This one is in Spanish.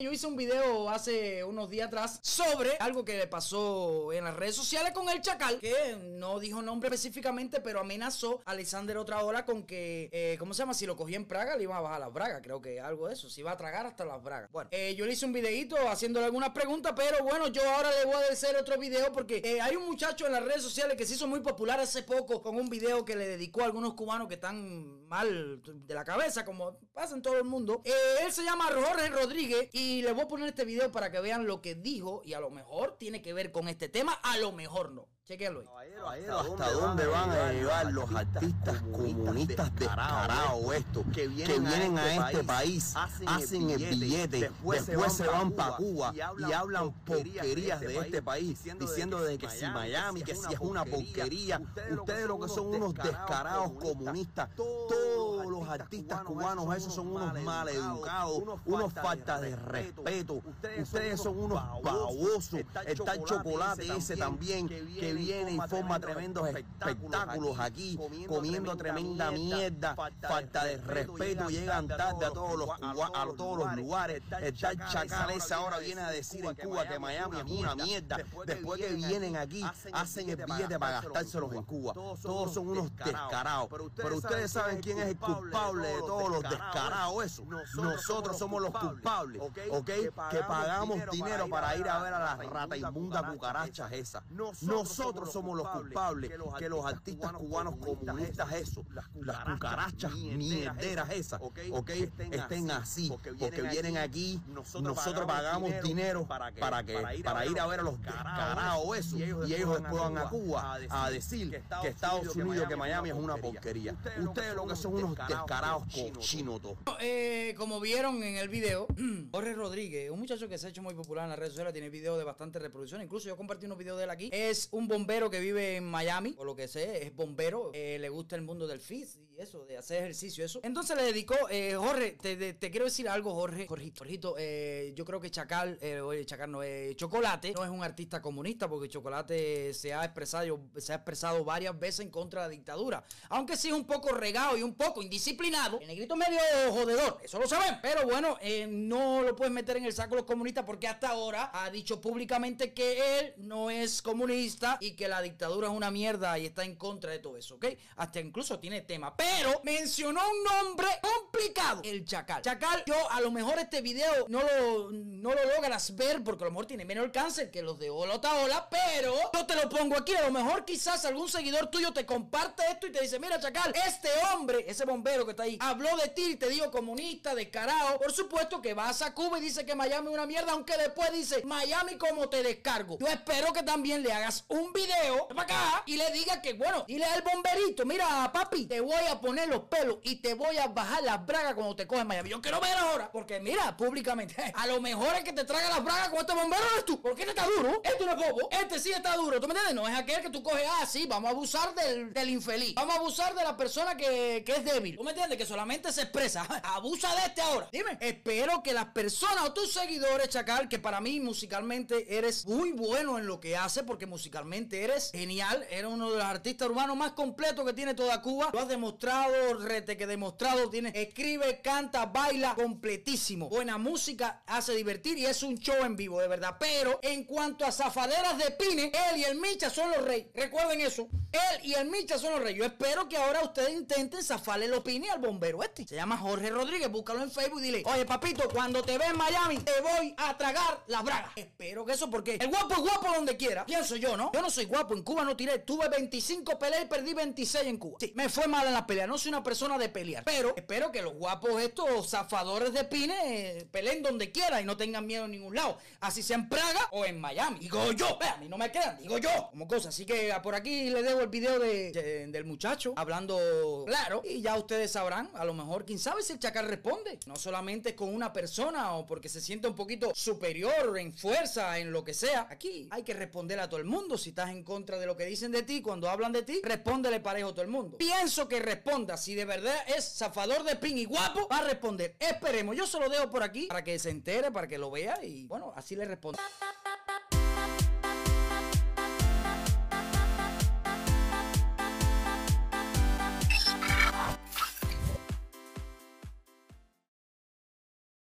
Yo hice un video hace unos días atrás sobre algo que le pasó en las redes sociales con el Chacal, que no dijo nombre específicamente, pero amenazó a Alexander Otraola con que, eh, ¿cómo se llama? Si lo cogía en Praga, le iba a bajar las bragas, creo que algo de eso, si iba a tragar hasta las bragas. Bueno, eh, yo le hice un videito haciéndole algunas preguntas, pero bueno, yo ahora le voy a hacer otro video porque eh, hay un muchacho en las redes sociales que se hizo muy popular hace poco con un video que le dedicó a algunos cubanos que están mal de la cabeza, como pasa en todo el mundo. él se llama Jorge Rodríguez y y les voy a poner este video para que vean lo que dijo y a lo mejor tiene que ver con este tema, a lo mejor no. Chequenlo ahí. ¿Hasta dónde van a llevar los artistas comunistas descarados estos que vienen a este país, hacen el billete, después se van para Cuba y hablan porquerías de este país, diciendo de que si Miami, que si es una porquería, ustedes lo que son unos descarados comunistas, todos artistas cubanos esos son unos maleducados, unos falta de respeto, ustedes son unos babosos, está el chocolate ese también que viene y forma tremendos espectáculos aquí, comiendo tremenda mierda, falta de respeto, llegan tarde a todos los, a todos los lugares. Está el chacal ese ahora viene a decir en Cuba que Miami es una mierda. Después que vienen aquí, hacen el billete para gastárselos en Cuba. Todos son unos descarados. Pero ustedes saben quién es el culpable de todos los descarados, eso. Nosotros somos los culpables, ¿ok? Que pagamos dinero para ir a ver a las rata inmunda cucarachas esas. Nosotros nosotros somos los culpables que los artistas cubanos comunistas, eso, las cucarachas mierderas esas, ok, estén así, porque vienen aquí, nosotros pagamos dinero para que para ir a ver a los descarados eso, y ellos después van a Cuba a decir que Estados Unidos, que Miami es una porquería. Ustedes lo que son unos descarados cochinos eh, como vieron en el video, Jorge Rodríguez, un muchacho que se ha hecho muy popular en las redes sociales, tiene videos de bastante reproducción, incluso yo compartí unos videos de él aquí, es un bombero que vive en Miami, o lo que sé, es bombero, eh, le gusta el mundo del fit y eso, de hacer ejercicio, eso. Entonces le dedicó, eh, Jorge, te, quiero decir algo, Jorge, Jorgito, Jorgito eh, yo creo que Chacal, oye, Chacal no, Chocolate no es un artista comunista, porque Chocolate se ha expresado, se ha expresado varias veces en contra de la dictadura, aunque sí es un poco regado y un poco indisciplinado, el negrito medio jodedor, eso lo saben, pero bueno, no lo puedes meter en el saco los comunistas porque hasta ahora ha dicho públicamente que él no es comunista y que la dictadura es una mierda y está en contra de todo eso, ¿ok? Hasta incluso tiene tema. Pero mencionó un nombre El Chacal. Chacal, yo a lo mejor este video no lo, no lo logras ver porque a lo mejor tiene menos alcance que los de Ola, pero yo te lo pongo aquí. A lo mejor quizás algún seguidor tuyo te comparte esto y te dice, mira Chacal, este hombre, ese bombero que está ahí, habló de ti y te dijo comunista, descarado. Por supuesto que vas a Cuba y dice que Miami es una mierda, aunque después dice, Miami como te descargo. Yo espero que también le hagas un video para acá y le diga que, bueno, dile al bomberito, mira, papi, te voy a poner los pelos y te voy a bajar las bragas cuando te cogen Miami. Yo quiero ver ahora, porque mira, públicamente, a lo mejor es que te traga las bragas con este bombero eres tú, porque este está duro, este no es bobo, este sí está duro, ¿tú me entiendes? No es aquel que tú coges, ah, sí, vamos a abusar del, del infeliz, vamos a abusar de la persona que, que es débil, ¿tú me entiendes? Que solamente se expresa, abusa de este ahora. Dime, espero que las personas o tus seguidores, Chacal, que para mí musicalmente eres muy bueno en lo que hace, porque musicalmente eres genial, eres uno de los artistas urbanos más completos que tiene toda Cuba. Lo has demostrado, rete que demostrado, tiene, escribe, canta, baila, completísimo. Buena música, hace divertir y es un show en vivo, de verdad. Pero en cuanto a zafaderas de Pine, él y el Micha son los reyes. Recuerden eso. Él y el Micha son los reyes. Yo espero que ahora ustedes intenten zafarle los Pine al bombero este. Se llama Jorge Rodríguez, búscalo en Facebook y dile, oye papito, cuando te ve en Miami, te voy a tragar las bragas. Espero que eso porque el guapo es guapo donde quiera. Pienso yo, ¿no? Yo no soy guapo, en Cuba no tiré. Tuve 25 peleas y perdí 26 en Cuba. Sí, me fue mal en la pelea. No soy una persona de pelear. Pero espero que guapos estos zafadores de pines peleen donde quiera y no tengan miedo en ningún lado. Así sea en Praga o en Miami. Digo yo. Vean, a mí no me quedan. Digo yo. Como cosa. Así que por aquí les dejo el video de, del muchacho hablando claro. Y ya ustedes sabrán. A lo mejor, quién sabe si el chacal responde. No solamente con una persona o porque se siente un poquito superior en fuerza, en lo que sea. Aquí hay que responder a todo el mundo. Si estás en contra de lo que dicen de ti, cuando hablan de ti, respóndele parejo a todo el mundo. Pienso que responda. Si de verdad es zafador de pin y guapo, va a responder. Esperemos. Yo se lo dejo por aquí para que se entere, para que lo vea y bueno, así le respondo.